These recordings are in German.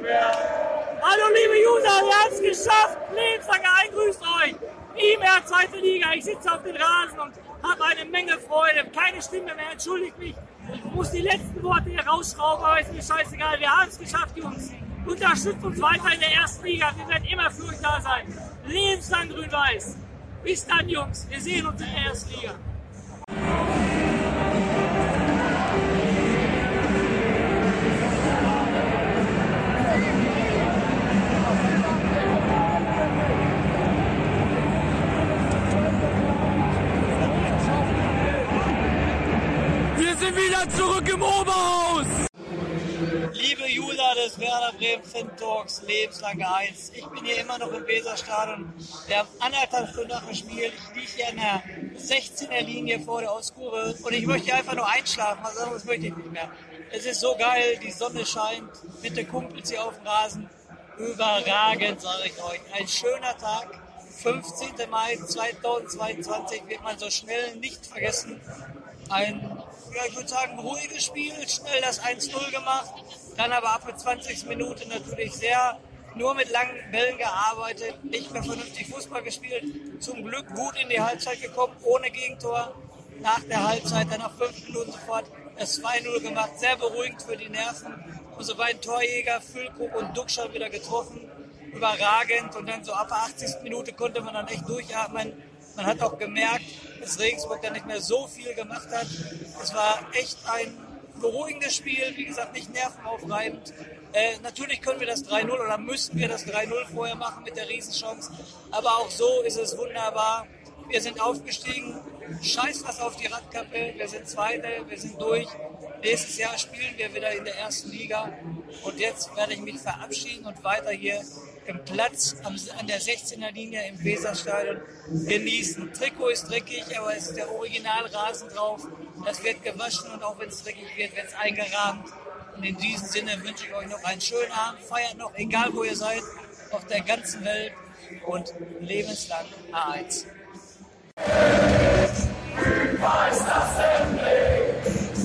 mehr. Hallo liebe User, wir haben es geschafft. Lebenslange grüßt euch. Nie mehr zweite Liga. Ich sitze auf dem Rasen und habe eine Menge Freude. Keine Stimme mehr, entschuldigt mich. Ich muss die letzten Worte hier rausschrauben, aber ist mir scheißegal. Wir haben es geschafft, Jungs. Unterstützt uns weiter in der ersten Liga. Wir werden immer für euch da sein. Lebenslang grün-weiß. Bis dann, Jungs. Wir sehen uns in der ersten Liga. Wieder zurück im Oberhaus! Liebe User des Werder Bremen Fan Talks, lebenslange Eins. Ich bin hier immer noch im Weserstadion. Wir haben anderthalb Stunden nach dem Spiel. Ich liege hier an der 16er Linie vor der Auskurve und ich möchte einfach nur einschlafen. Was anderes möchte ich nicht mehr. Es ist so geil, die Sonne scheint mit den Kumpels hier auf dem Rasen. Überragend, sage ich euch. Ein schöner Tag. 15. Mai 2022 wird man so schnell nicht vergessen. Ein, ja, ich würde sagen, ruhiges Spiel, schnell das 1-0 gemacht, dann aber ab der 20. Minute natürlich sehr nur mit langen Bällen gearbeitet, nicht mehr vernünftig Fußball gespielt. Zum Glück gut in die Halbzeit gekommen, ohne Gegentor. Nach der Halbzeit dann nach fünf Minuten sofort das 2-0 gemacht, sehr beruhigend für die Nerven. Unsere beiden Torjäger, Füllkrug und Duxcher wieder getroffen, überragend. Und dann so ab der 80. Minute konnte man dann echt durchatmen. Man hat auch gemerkt, dass Regensburg dann nicht mehr so viel gemacht hat. Es war echt ein beruhigendes Spiel, wie gesagt, nicht nervenaufreibend. Äh, natürlich können wir das 3-0 oder müssen wir das 3-0 vorher machen mit der Riesenchance. Aber auch so ist es wunderbar. Wir sind aufgestiegen. Scheiß was auf die Radkappe. Wir sind Zweite, wir sind durch. Nächstes Jahr spielen wir wieder in der ersten Liga. Und jetzt werde ich mich verabschieden und weiter hier im Platz an der 16er Linie im Weserstadion genießen. Trikot ist dreckig, aber es ist der Originalrasen drauf. Das wird gewaschen und auch wenn es dreckig wird, wird es eingerahmt. Und in diesem Sinne wünsche ich euch noch einen schönen Abend. Feiert noch, egal wo ihr seid, auf der ganzen Welt und lebenslang A1. Und uns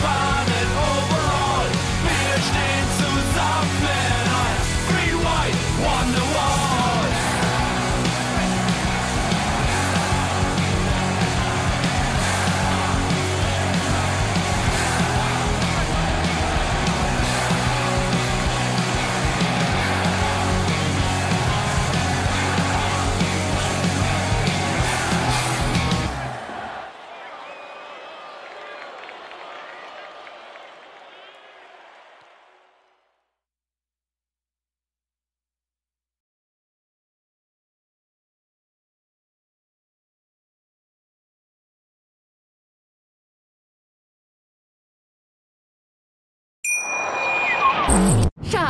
fire.